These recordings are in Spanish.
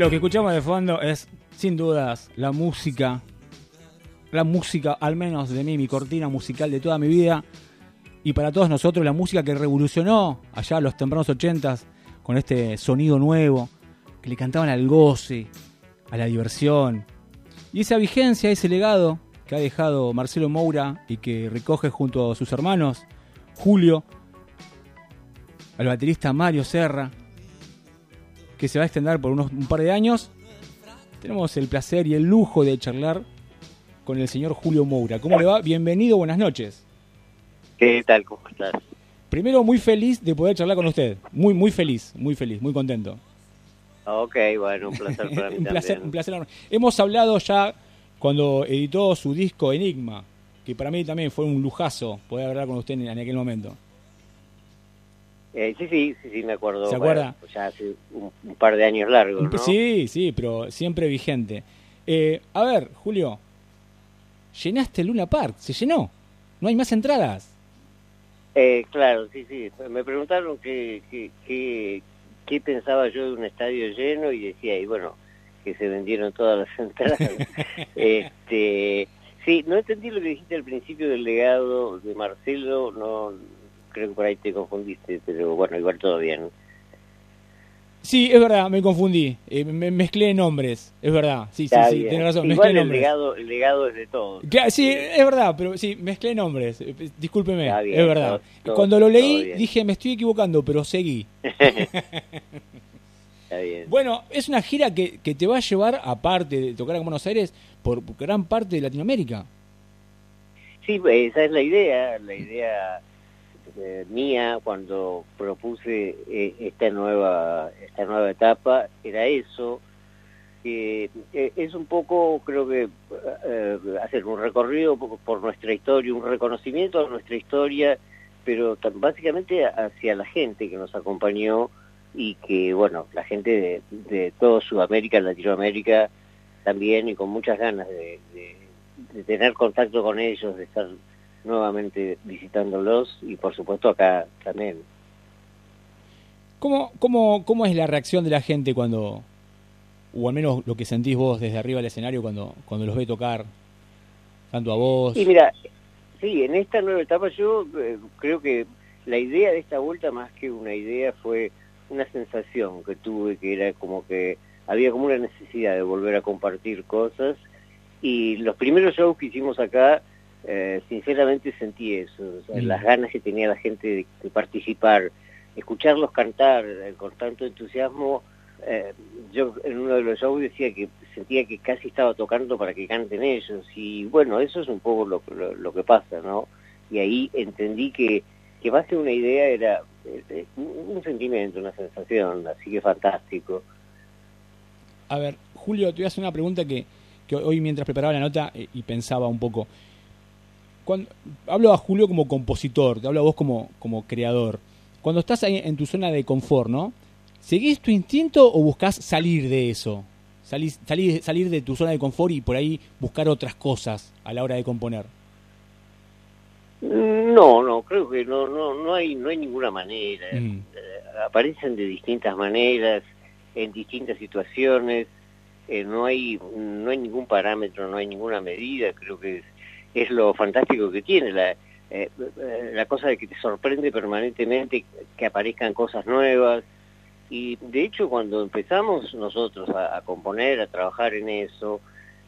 Lo que escuchamos de fondo es, sin dudas, la música, la música, al menos de mí, mi cortina musical de toda mi vida, y para todos nosotros, la música que revolucionó allá a los tempranos ochentas, con este sonido nuevo, que le cantaban al goce, a la diversión, y esa vigencia, ese legado que ha dejado Marcelo Moura y que recoge junto a sus hermanos, Julio, al baterista Mario Serra, que se va a extender por unos un par de años. Tenemos el placer y el lujo de charlar con el señor Julio Moura. ¿Cómo le va? Bienvenido, buenas noches. ¿Qué tal? ¿Cómo estás? Primero, muy feliz de poder charlar con usted. Muy, muy feliz, muy feliz, muy contento. Ok, bueno, un placer para mí un placer, también. un placer enorme. Hemos hablado ya cuando editó su disco Enigma, que para mí también fue un lujazo poder hablar con usted en, en aquel momento. Eh, sí, sí, sí, sí, me acuerdo. ¿Se Bueno, acuerda? ya hace un, un par de años largos, ¿no? Sí, sí, pero siempre vigente. Eh, a ver, Julio, llenaste Luna Park, se llenó. No hay más entradas. Eh, claro, sí, sí. Me preguntaron qué, qué, qué, qué pensaba yo de un estadio lleno y decía, y bueno, que se vendieron todas las entradas. este, sí, no entendí lo que dijiste al principio del legado de Marcelo, no creo que por ahí te confundiste, pero bueno, igual todo bien. Sí, es verdad, me confundí. Eh, me mezclé nombres, es verdad. Sí, sí, Está sí, bien. tenés razón, Igual mezclé el nombres. legado, el legado es de todos. Claro, sí, es verdad, pero sí, mezclé nombres. Eh, Discúlpeme, Está bien, es verdad. todo- Cuando lo leí bien. dije, me estoy equivocando, pero seguí. Está bien. Bueno, es una gira que, que te va a llevar, aparte de tocar en Buenos Aires, por gran parte de Latinoamérica. Sí, pues, esa es la idea, la idea eh, mía cuando propuse eh, esta nueva esta nueva etapa era eso. que eh, es un poco, creo que, eh, hacer un recorrido por, nuestra historia, un reconocimiento a nuestra historia, pero básicamente hacia la gente que nos acompañó y que, bueno, la gente de, de toda Sudamérica, Latinoamérica también y con muchas ganas de, de- de tener contacto con ellos, de estar nuevamente visitándolos y por supuesto acá también. ¿Cómo, cómo, ¿Cómo es la reacción de la gente cuando, o al menos lo que sentís vos desde arriba del escenario cuando, cuando los ve tocar, tanto a vos? Y mira, sí, en esta nueva etapa yo eh, creo que la idea de esta vuelta más que una idea fue una sensación que tuve que era como que había como una necesidad de volver a compartir cosas y los primeros shows que hicimos acá eh, sinceramente sentí eso, o sea, Mm. las ganas que tenía la gente de, de participar, escucharlos cantar eh, con tanto entusiasmo. eh, yo en uno de los shows decía que sentía que casi estaba tocando para que canten ellos y bueno, eso es un poco lo, lo, lo que pasa, ¿no? Y ahí entendí que, que más que una idea era eh, un sentimiento, una sensación, así que fantástico. A ver, Julio, te voy a hacer una pregunta que, que hoy mientras preparaba la nota y pensaba un poco. Cuando, hablo a Julio como compositor, te hablo a vos como, como creador. Cuando estás ahí en tu zona de confort, ¿no? ¿Seguís tu instinto o buscas salir de eso? Salir, salir, salir de tu zona de confort y por ahí buscar otras cosas a la hora de componer. No, no, creo que no, no, no hay, no hay ninguna manera. Mm. Eh, aparecen de distintas maneras, en distintas situaciones. eh, no hay, no hay ningún parámetro, no hay ninguna medida. Creo que es, es lo fantástico que tiene la, eh, eh, la cosa de que te sorprende permanentemente que aparezcan cosas nuevas. Y de hecho, cuando empezamos nosotros a, a componer, a trabajar en eso,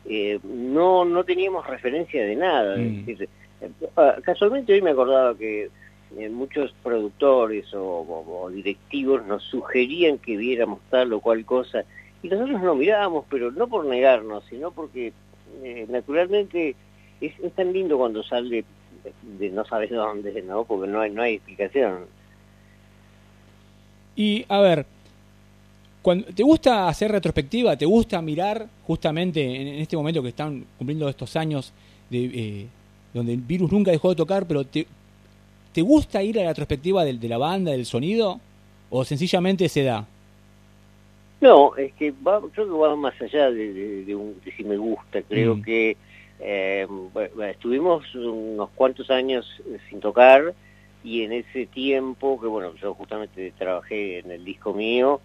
eh, no, no teníamos referencia de nada. Mm. Es decir, eh, ah, casualmente hoy me acordaba que eh, muchos productores o, o- o directivos nos sugerían que viéramos tal o cual cosa y nosotros no mirábamos, pero no por negarnos, sino porque eh, naturalmente es, es tan lindo cuando sale de, de no sabes dónde, ¿no? Porque no hay, no hay explicación. Y a ver, cuando, ¿te gusta hacer retrospectiva? ¿Te gusta mirar justamente en, en este momento que están cumpliendo estos años de, eh, donde el virus nunca dejó de tocar, pero te, ¿te gusta ir a la retrospectiva del- de, la banda, del sonido? ¿O sencillamente se da? No, es que va, creo que va más allá de, de- de un, de si me gusta. Creo Mm. que eh, estuvimos unos cuantos años eh, sin tocar y en ese tiempo, que bueno, yo justamente trabajé en el disco mío,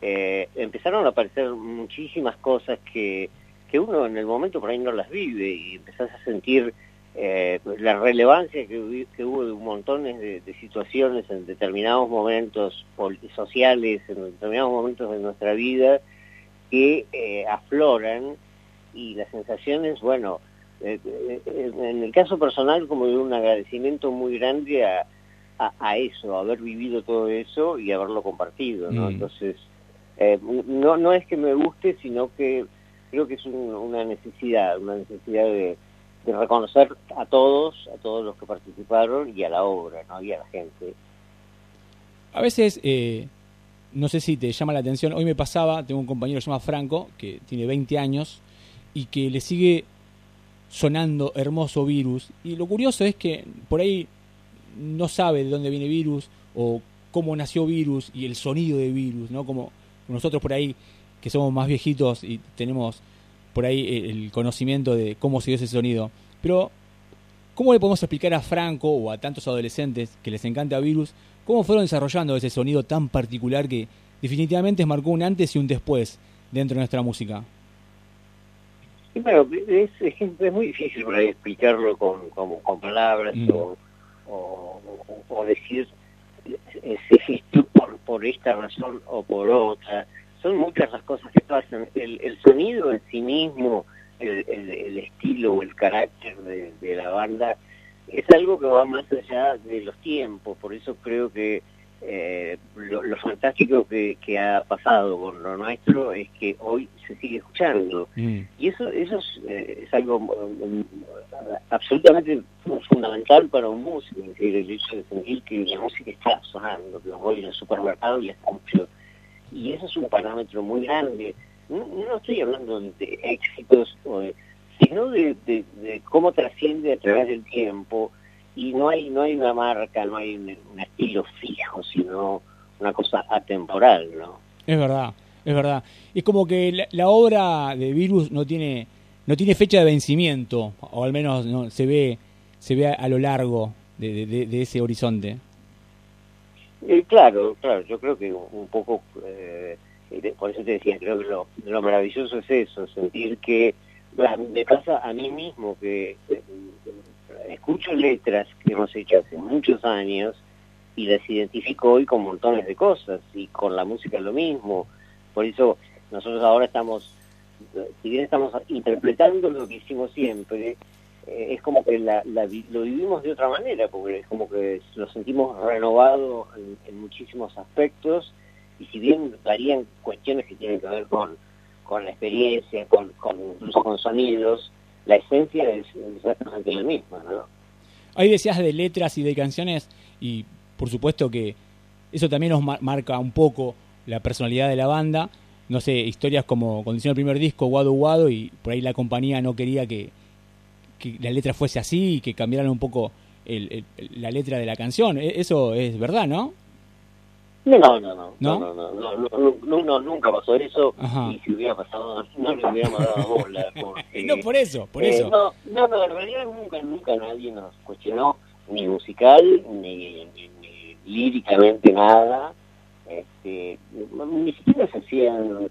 eh, empezaron a aparecer muchísimas cosas que, que uno en el momento por ahí no las vive y empezás a sentir eh, la relevancia que, hubo de un montón de, de, situaciones en determinados momentos sociales, en determinados momentos de nuestra vida, que eh, afloran y las sensaciones, bueno, en el caso personal como de un agradecimiento muy grande a, a, eso, haber vivido todo eso y haberlo compartido, ¿no? Mm. Entonces, eh, no, no es que me guste, sino que creo que es un, una necesidad, una necesidad de, de, reconocer a todos, a todos los que participaron y a la obra, ¿no? Y a la gente. A veces, eh, no sé si te llama la atención, hoy me pasaba, tengo un compañero que se llama Franco, que tiene 20 años, y que le sigue sonando hermoso virus. Y lo curioso es que por ahí no sabe de dónde viene virus o cómo nació virus y el sonido de virus, ¿no? Como nosotros por ahí que somos más viejitos y tenemos por ahí el conocimiento de cómo se dio ese sonido. Pero, ¿cómo le podemos explicar a Franco o a tantos adolescentes que les encanta virus, cómo fueron desarrollando ese sonido tan particular que definitivamente marcó un antes y un después dentro de nuestra música? Y bueno, es, es, muy difícil por ahí explicarlo con, con, palabras mm. o, o, decir se gestó por, por esta razón o por otra. Son muchas las cosas que pasan. El, el sonido en sí mismo, el, el, estilo o el carácter de, de, la banda es algo que va más allá de los tiempos. Por eso creo que eh, lo, lo, fantástico que, que, ha pasado con lo nuestro es que hoy se sigue escuchando. Mm. Y eso, eso es, eh, es algo um, absolutamente fundamental para un músico, el hecho de sentir que la música está sonando, que voy en el supermercado y escucho. Y eso es un parámetro muy grande. No, no estoy hablando de éxitos, sino de, de, de cómo trasciende a través del tiempo y no hay no hay una marca, no hay un, estilo fijo, sino una cosa atemporal, ¿no? Es verdad, es verdad. Es como que la, obra de Virus no tiene no tiene fecha de vencimiento, o al menos no se ve se ve a, lo largo de, de, ese horizonte. Eh, claro, claro, yo creo que un, poco, eh, por eso te decía, creo que lo, lo maravilloso es eso, sentir que me pasa a mí mismo que escucho letras que hemos hecho hace muchos años y las identifico hoy con montones de cosas y con la música lo mismo. Por eso nosotros ahora estamos, si bien estamos interpretando lo que hicimos siempre, eh, es como que la, lo vivimos de otra manera, porque es como que lo sentimos renovado en, muchísimos aspectos y si bien varían cuestiones que tienen que ver con, con la experiencia, con, con incluso con sonidos, la esencia es exactamente la misma, ¿no? Ahí decías de letras y de canciones y por supuesto que eso también nos marca un poco la personalidad de la banda. No sé, historias como cuando hicieron el primer disco, Guado Guado, y por ahí la compañía no quería que, que la letra fuese así y que cambiaran un poco el, la letra de la canción. E, eso es verdad, ¿no? No, no, no, no, no, no, no, no, nunca pasó eso y si hubiera pasado no le hubiéramos dado bola. Porque, no, por eso, por eso. No, no, no, en realidad nunca, nunca nadie nos cuestionó ni musical ni, ni, líricamente nada. Este, ni siquiera se hacían,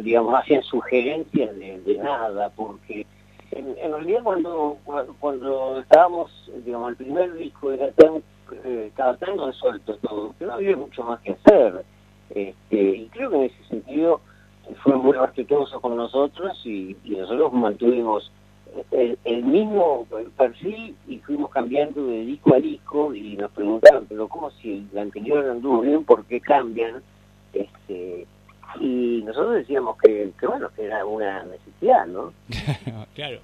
digamos, hacían sugerencias de, de nada porque en, en realidad cuando, cuando estábamos, digamos, el primer disco era tan eh, cada tanto de suelto todo, pero no había mucho más que hacer. Este, y creo que en ese sentido fue muy respetuoso con nosotros y, nosotros mantuvimos el, mismo perfil y fuimos cambiando de disco a disco y nos preguntaban, pero ¿cómo si el anterior anduvo bien, por qué cambian? Este, y nosotros decíamos que, que bueno, que era una necesidad, ¿no? claro.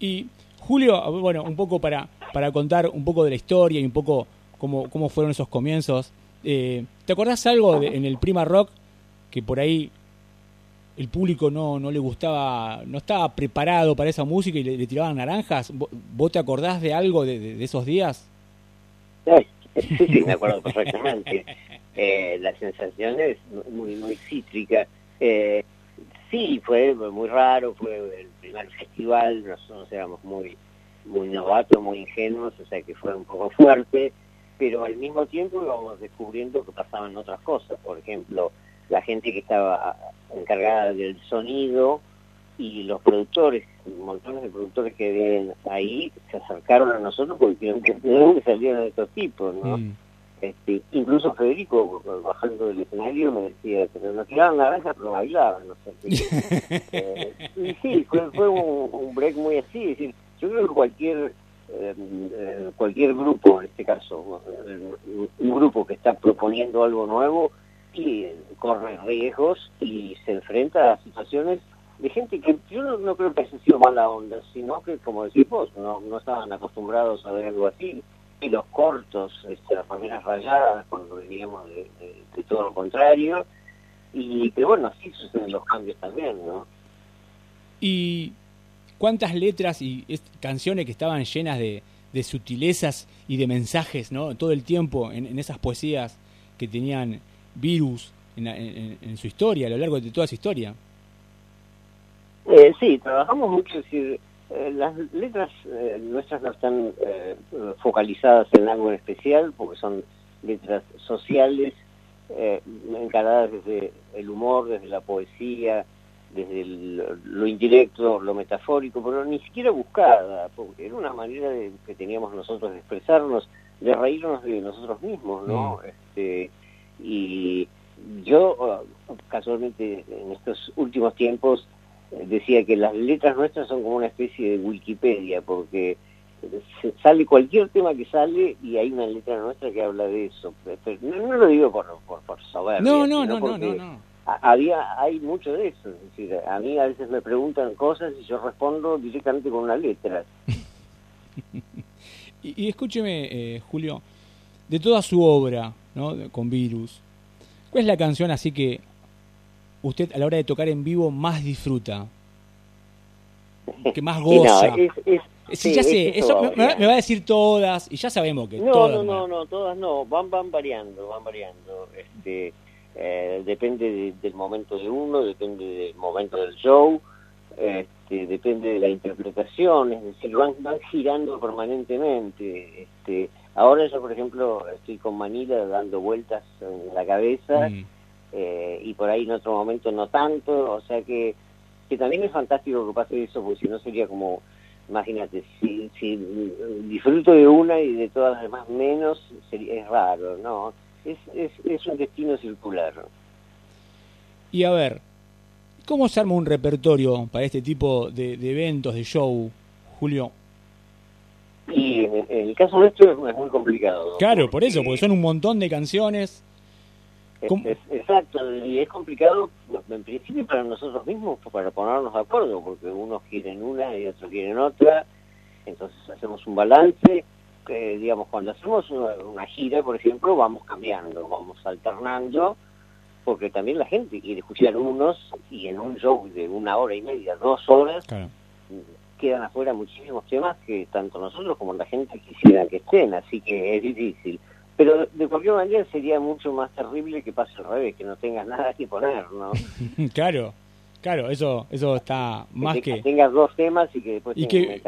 Y Julio, bueno, un poco para, para contar un poco de la historia y un poco cómo, cómo fueron esos comienzos. Eh, ¿Te acordás algo en el Prima Rock que por ahí el público no, no le gustaba, no estaba preparado para esa música y le, tiraban naranjas? ¿Vos te acordás de algo de, esos días? Sí, sí, me acuerdo perfectamente. Eh, la sensación es muy, muy cítrica. Eh, sí, fue muy raro, fue el primer festival, nosotros éramos muy muy novatos, muy ingenuos, o sea que fue un poco fuerte, pero al mismo tiempo íbamos descubriendo que pasaban otras cosas. Por ejemplo, la gente que estaba encargada del sonido y los productores, montones de productores que vienen ahí, se acercaron a nosotros porque que de dónde salieron estos tipos, ¿no? Mm. Este, incluso Federico, bajando del escenario, me decía, pero nos tiraban naranja, pero bailaban, no sé. eh, y sí, fue, fue un, un, break muy así, es decir, yo creo que cualquier eh, cualquier grupo, en este caso, un grupo que está proponiendo algo nuevo, y corre riesgos y se enfrenta a situaciones de gente que yo no, creo que haya sido mala onda, sino que, como decís vos, no, no estaban acostumbrados a ver algo así, y los cortos, este, las primeras rayadas, cuando veníamos de, de, todo lo contrario, y que bueno, así suceden los cambios también, ¿no? Y cuántas letras y canciones que estaban llenas de, sutilezas y de mensajes, ¿no? Todo el tiempo en, esas poesías que tenían virus en, su historia, a lo largo de toda su historia. Eh, sí, trabajamos mucho, es decir, eh, las letras eh, nuestras no están eh, focalizadas en algo en especial, porque son letras sociales, encaradas desde el humor, desde la poesía, desde lo indirecto, lo metafórico, pero ni siquiera buscada, porque era una manera de, que teníamos nosotros de expresarnos, de reírnos de nosotros mismos, ¿no? Mm. Este, y yo, casualmente, en estos últimos tiempos, eh, decía que las letras nuestras son como una especie de Wikipedia, porque sale cualquier tema que sale y hay una letra nuestra que habla de eso. no, lo digo por, por, por soberbia. No, no, no, no, no había hay mucho de eso es decir a mí a veces me preguntan cosas y yo respondo directamente con una letra y, escúcheme eh, Julio de toda su obra ¿no? con virus cuál es la canción así que usted a la hora de tocar en vivo más disfruta que más goza sí, ya sé, eso me, va a decir todas y ya sabemos que no, todas. No, no, no, todas no, van, van variando, van variando. Este, eh, depende del momento de uno, depende del momento del show, este, depende de la interpretación, es decir, van, van girando permanentemente. Este, ahora yo, por ejemplo, estoy con Manila dando vueltas en la cabeza mm. eh, y por ahí en otro momento no tanto, o sea que, que también es fantástico que pase eso, porque si no sería como imagínate, si, si disfruto de una y de todas las demás menos, sería, es raro, ¿no? Es, es, es un destino circular. Y a ver, ¿cómo se arma un repertorio para este tipo de, eventos, de show, Julio? Y en, el caso nuestro es muy complicado. Claro, por eso, porque son un montón de canciones. exacto, y es complicado en principio para nosotros mismos, para ponernos de acuerdo, porque unos quieren una y otros quieren otra, entonces hacemos un balance digamos, cuando hacemos una, gira, por ejemplo, vamos cambiando, vamos alternando, porque también la gente quiere escuchar unos y en un show de una hora y media, dos horas, quedan afuera muchísimos temas que tanto nosotros como la gente quisieran que estén, así que es difícil. Pero de cualquier manera sería mucho más terrible que pase al revés, que no tengas nada que poner, ¿no? claro. Claro, eso eso está más que... que... tengas dos temas y que después y que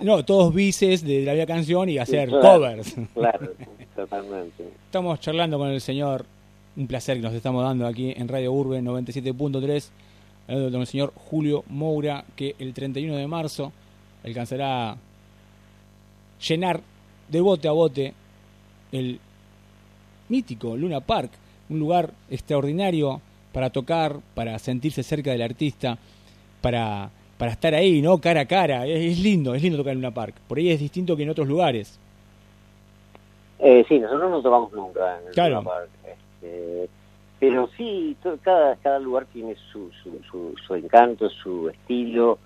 No, todos vices de la vida canción y hacer covers. Claro, totalmente. Estamos charlando con el señor, un placer que nos estamos dando aquí en Radio Urbe 97.3, con el señor Julio Moura, que el 31 de marzo alcanzará llenar de bote a bote el mítico Luna Park, un lugar extraordinario para tocar, para sentirse cerca del artista, para, para estar ahí, ¿no? Cara a cara. Es, lindo, es lindo tocar en una park. Por ahí es distinto que en otros lugares. Eh, sí, nosotros no tocamos nunca en el claro. Park. Este, pero sí, cada, cada lugar tiene su, su, su, encanto, su estilo.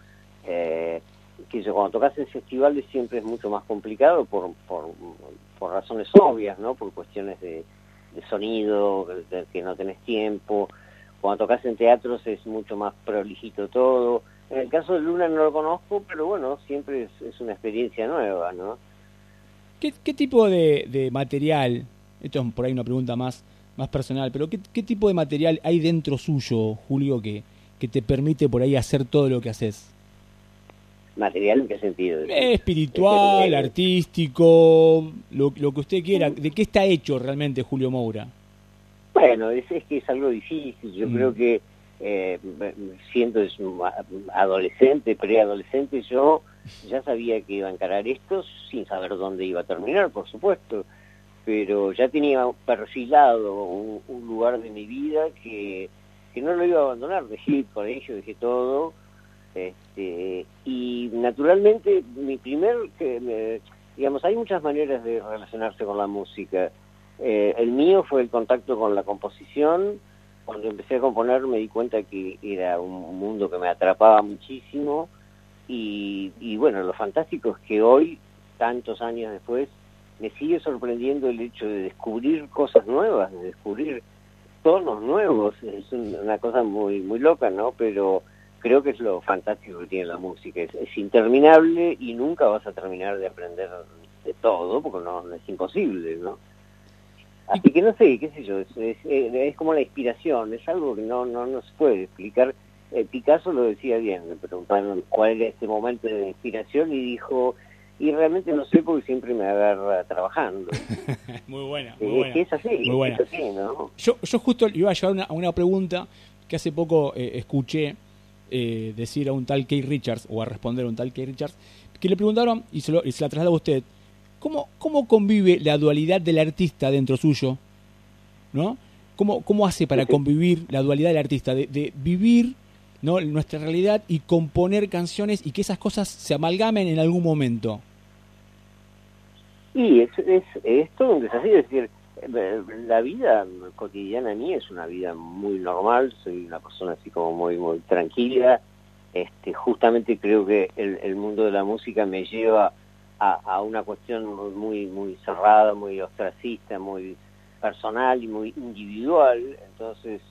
Eh, que cuando tocas en festivales siempre es mucho más complicado por, por, por razones obvias, ¿no? Por cuestiones de, de sonido, de que no tenés tiempo. Cuando tocas en teatros es mucho más prolijito todo. En el caso de Luna no lo conozco, pero bueno, siempre es, una experiencia nueva, ¿no? ¿Qué, tipo de, material, esto es por ahí una pregunta más, más personal, pero ¿qué, tipo de material hay dentro suyo, Julio, que, que te permite por ahí hacer todo lo que haces? ¿Material en qué sentido? espiritual, artístico, lo, lo, que usted quiera. ¿De qué está hecho realmente Julio Moura? Bueno, es, es que es algo difícil. Yo mm. creo que eh, siendo adolescente, preadolescente, yo ya sabía que iba a encarar esto sin saber dónde iba a terminar, por supuesto, pero ya tenía perfilado un, un lugar de mi vida que, que, no lo iba a abandonar, dejé el colegio, dejé todo, este, y naturalmente mi primer, que digamos, hay muchas maneras de relacionarse con la música, eh, el mío fue el contacto con la composición, cuando empecé a componer me di cuenta que era un mundo que me atrapaba muchísimo y, bueno, lo fantástico es que hoy, tantos años después, me sigue sorprendiendo el hecho de descubrir cosas nuevas, de descubrir tonos nuevos, es una cosa muy muy loca, ¿no? Pero creo que es lo fantástico que tiene la música, es, es interminable y nunca vas a terminar de aprender de todo, porque no es imposible, ¿no? Así que no sé, qué sé yo, es, es, como la inspiración, es algo que no, no, no se puede explicar. Eh, Picasso lo decía bien, me preguntaron cuál era ese momento de inspiración y dijo, y realmente no sé porque siempre me agarra trabajando. muy buena, muy buena. Es que es así, muy buena. Es así ¿no? yo, yo justo iba a llevar una, una pregunta que hace poco eh, escuché eh, decir a un tal Kate Richards, o a responder a un tal Kate Richards, que le preguntaron, y se, lo, y se la trasladó a usted, ¿Cómo, ¿Cómo convive la dualidad del artista dentro suyo? ¿No? ¿Cómo, cómo hace para convivir la dualidad del artista? De, vivir ¿no? nuestra realidad y componer canciones y que esas cosas se amalgamen en algún momento. Y es, es, es todo un desafío, es decir, la vida cotidiana mí es una vida muy normal, soy una persona así como muy, muy tranquila, este, justamente creo que el, el mundo de la música me lleva a, una cuestión muy, muy cerrada, muy ostracista, muy personal y muy individual, entonces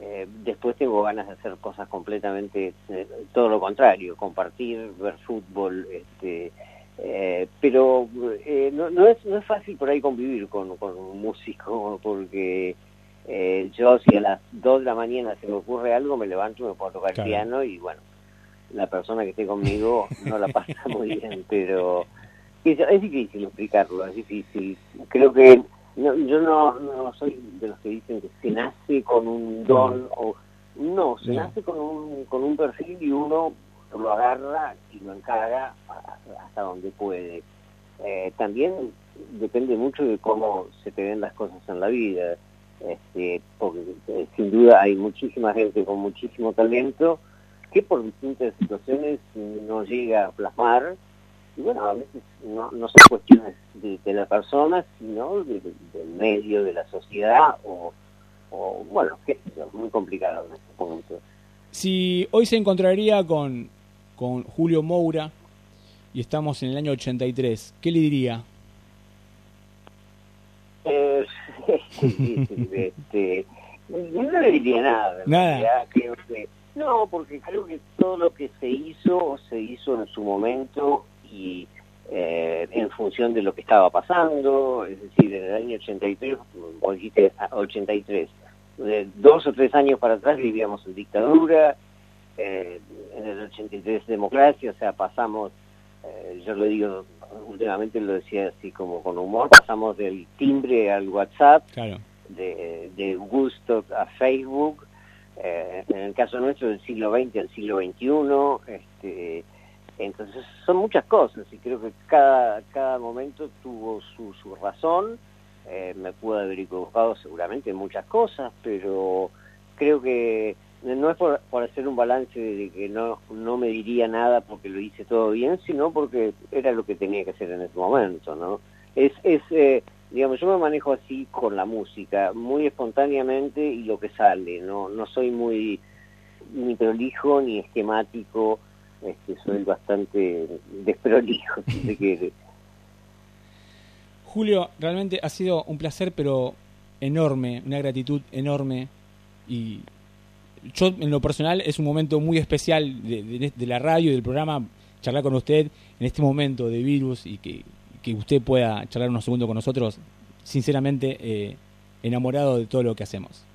eh, después tengo ganas de hacer cosas completamente eh, todo lo contrario, compartir, ver fútbol, este, eh, pero no, no, es, no es fácil por ahí convivir con, con un músico porque yo si a las 2 de la mañana se me ocurre algo me levanto y me puedo tocar el piano y bueno, la persona que esté conmigo no la pasa muy bien, pero es, difícil explicarlo, es difícil. Creo que yo no, no soy de los que dicen que se nace con un don o no, se nace con un, con un perfil y uno lo agarra y lo encarga hasta donde puede. Eh, también depende mucho de cómo se te ven las cosas en la vida, este, porque eh, sin duda hay muchísima gente con muchísimo talento que por distintas situaciones no llega a plasmar y bueno, a veces no, no son cuestiones de, la persona, sino del medio, de la sociedad, o, bueno, qué muy complicado en este punto. Si hoy se encontraría con, con Julio Moura y estamos en el año 83, ¿qué le diría? Eh, este, no le diría nada. Nada. no, porque creo que todo lo que se hizo, se hizo en su momento y eh, en función de lo que estaba pasando, es decir, en el año 83, o dijiste 83, de dos o tres años para atrás vivíamos en dictadura, eh, en el 83 democracia, o sea, pasamos, eh, yo lo digo, últimamente lo decía así como con humor, pasamos del timbre al WhatsApp, de, de gusto a Facebook, en el caso nuestro del siglo XX al siglo XXI, este, entonces son muchas cosas y creo que cada, cada momento tuvo su, su razón. Eh, me pude haber equivocado seguramente en muchas cosas, pero creo que no es por, por, hacer un balance de que no, no me diría nada porque lo hice todo bien, sino porque era lo que tenía que hacer en ese momento, ¿no? Es, es eh, digamos, yo me manejo así con la música, muy espontáneamente y lo que sale, no, no soy muy ni prolijo ni esquemático, este, soy bastante desprolijo. Julio, realmente ha sido un placer, pero enorme, una gratitud enorme. Y yo, en lo personal, es un momento muy especial de, la radio y del programa charlar con usted en este momento de virus y que, que usted pueda charlar unos segundos con nosotros. Sinceramente, eh, enamorado de todo lo que hacemos.